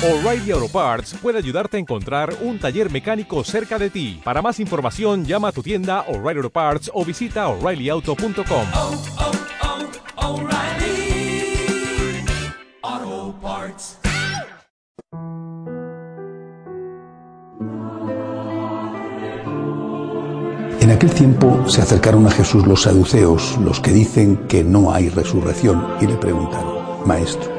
O'Reilly Auto Parts puede ayudarte a encontrar un taller mecánico cerca de ti. Para más información, llama a tu tienda O'Reilly Auto Parts o visita oreillyauto.com. oh, oh, Parts. En aquel tiempo se acercaron a Jesús los saduceos, los que dicen que no hay resurrección, y le preguntaron, Maestro,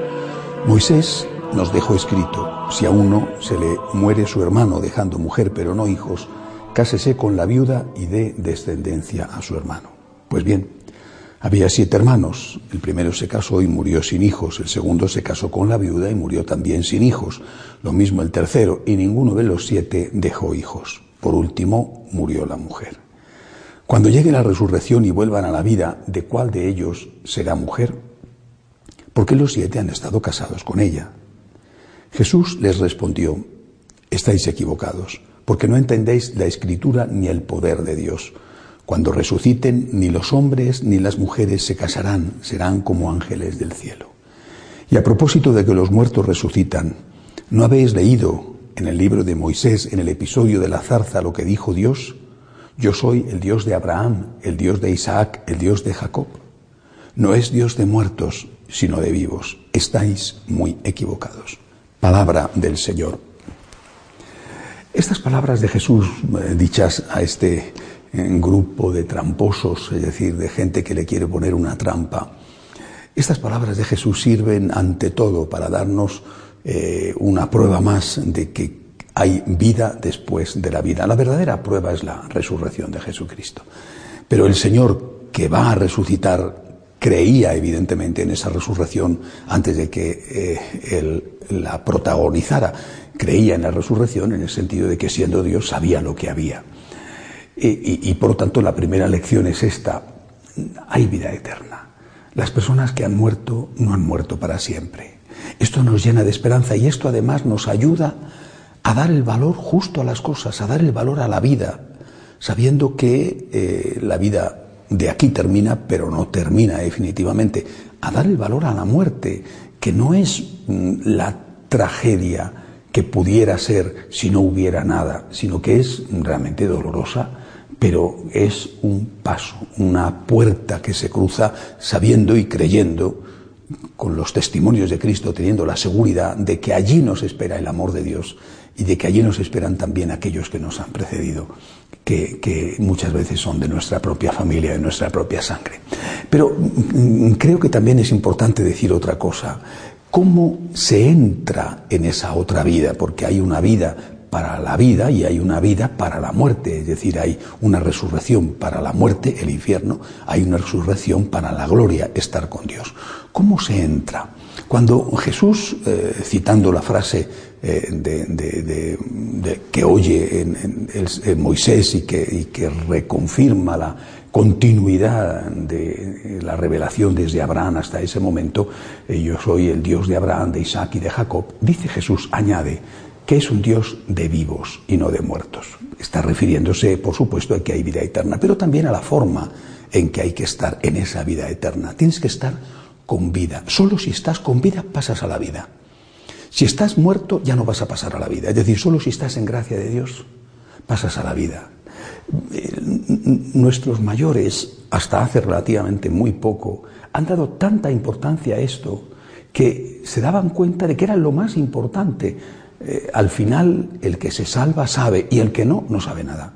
Moisés nos dejó escrito, si a uno se le muere su hermano dejando mujer pero no hijos, cásese con la viuda y dé descendencia a su hermano. Pues bien, había siete hermanos, el primero se casó y murió sin hijos, el segundo se casó con la viuda y murió también sin hijos, lo mismo el tercero, y ninguno de los siete dejó hijos. Por último, murió la mujer. Cuando llegue la resurrección y vuelvan a la vida, ¿de cuál de ellos será mujer? Porque los siete han estado casados con ella. Jesús les respondió, estáis equivocados, porque no entendéis la escritura ni el poder de Dios. Cuando resuciten, ni los hombres ni las mujeres se casarán, serán como ángeles del cielo. Y a propósito de que los muertos resucitan, ¿no habéis leído en el libro de Moisés, en el episodio de la zarza, lo que dijo Dios? Yo soy el Dios de Abraham, el Dios de Isaac, el Dios de Jacob. No es Dios de muertos, sino de vivos. Estáis muy equivocados. Palabra del Señor. Estas palabras de Jesús, eh, dichas a este eh, grupo de tramposos, es decir, de gente que le quiere poner una trampa, estas palabras de Jesús sirven ante todo para darnos eh, una prueba más de que hay vida después de la vida. La verdadera prueba es la resurrección de Jesucristo. Pero el Señor que va a resucitar creía evidentemente en esa resurrección antes de que eh, él la protagonizara. Creía en la resurrección en el sentido de que siendo Dios sabía lo que había. Y, por lo tanto la primera lección es esta. Hay vida eterna. Las personas que han muerto no han muerto para siempre. Esto nos llena de esperanza y esto además nos ayuda a dar el valor justo a las cosas, a dar el valor a la vida, sabiendo que eh, la vida de aquí termina, pero no termina definitivamente, a dar el valor a la muerte, que no es mm, la tragedia que pudiera ser si no hubiera nada, sino que es realmente dolorosa, pero es un paso, una puerta que se cruza sabiendo y creyendo con los testimonios de Cristo, teniendo la seguridad de que allí nos espera el amor de Dios y de que allí nos esperan también aquellos que nos han precedido, que, que, muchas veces son de nuestra propia familia, de nuestra propia sangre. Pero mm, creo que también es importante decir otra cosa. ¿Cómo se entra en esa otra vida? Porque hay una vida para la vida y hay una vida para la muerte, es decir, hay una resurrección para la muerte, el infierno, hay una resurrección para la gloria, estar con Dios. ¿Cómo se entra? Cuando Jesús, eh, citando la frase eh, que oye en, Moisés y que, y reconfirma la continuidad de la revelación desde Abraham hasta ese momento, eh, yo soy el Dios de Abraham, de Isaac y de Jacob, dice Jesús, añade, que es un Dios de vivos y no de muertos. Está refiriéndose, por supuesto, a que hay vida eterna, pero también a la forma en que hay que estar en esa vida eterna. Tienes que estar con vida. Solo si estás con vida pasas a la vida. Si estás muerto ya no vas a pasar a la vida. Es decir, solo si estás en gracia de Dios pasas a la vida. Nuestros mayores, hasta hace relativamente muy poco, han dado tanta importancia a esto que se daban cuenta de que era lo más importante eh, al final el que se salva sabe y el que no, no sabe nada.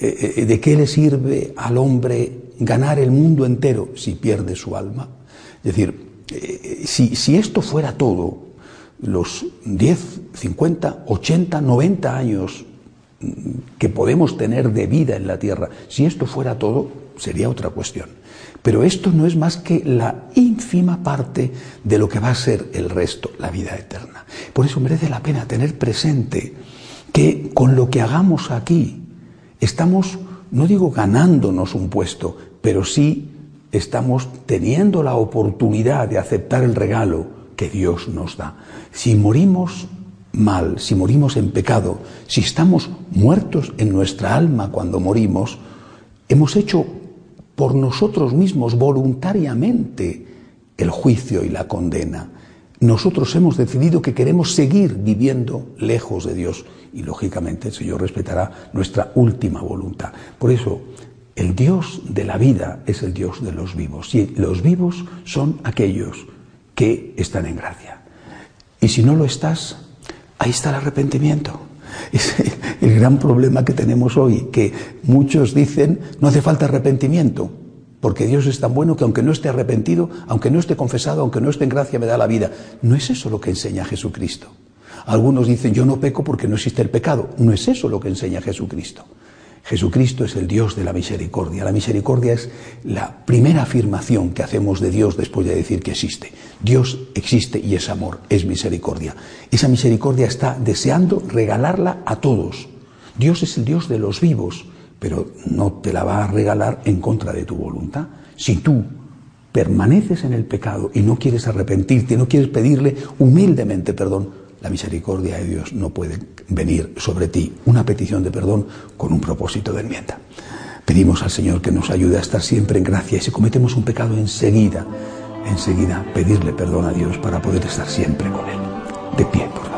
Eh, eh, ¿De qué le sirve al hombre ganar el mundo entero si pierde su alma? Es decir, eh, si, si esto fuera todo, los 10, 50, 80, 90 años que podemos tener de vida en la tierra, si esto fuera todo, sería otra cuestión. Pero esto no es más que la ínfima parte de lo que va a ser el resto, la vida eterna. Por eso merece la pena tener presente que con lo que hagamos aquí estamos, no digo ganándonos un puesto, pero sí estamos teniendo la oportunidad de aceptar el regalo que Dios nos da. Si morimos mal, si morimos en pecado, si estamos muertos en nuestra alma cuando morimos, hemos hecho por nosotros mismos voluntariamente el juicio y la condena. nosotros hemos decidido que queremos seguir viviendo lejos de Dios y lógicamente el Señor respetará nuestra última voluntad. Por eso, el Dios de la vida es el Dios de los vivos y los vivos son aquellos que están en gracia. Y si no lo estás, ahí está el arrepentimiento. Es el gran problema que tenemos hoy, que muchos dicen no hace falta arrepentimiento, porque Dios es tan bueno que aunque no esté arrepentido, aunque no esté confesado, aunque no esté en gracia, me da la vida. No es eso lo que enseña Jesucristo. Algunos dicen yo no peco porque no existe el pecado. No es eso lo que enseña Jesucristo. Jesucristo es el Dios de la misericordia. La misericordia es la primera afirmación que hacemos de Dios después de decir que existe. Dios existe y es amor, es misericordia. Esa misericordia está deseando regalarla a todos. Dios es el Dios de los vivos, pero no te la va a regalar en contra de tu voluntad. Si tú permaneces en el pecado y no quieres arrepentirte, no quieres pedirle humildemente perdón, la misericordia de Dios no puede venir sobre ti una petición de perdón con un propósito de enmienda. Pedimos al Señor que nos ayude a estar siempre en gracia y si cometemos un pecado enseguida, enseguida pedirle perdón a Dios para poder estar siempre con Él. De pie.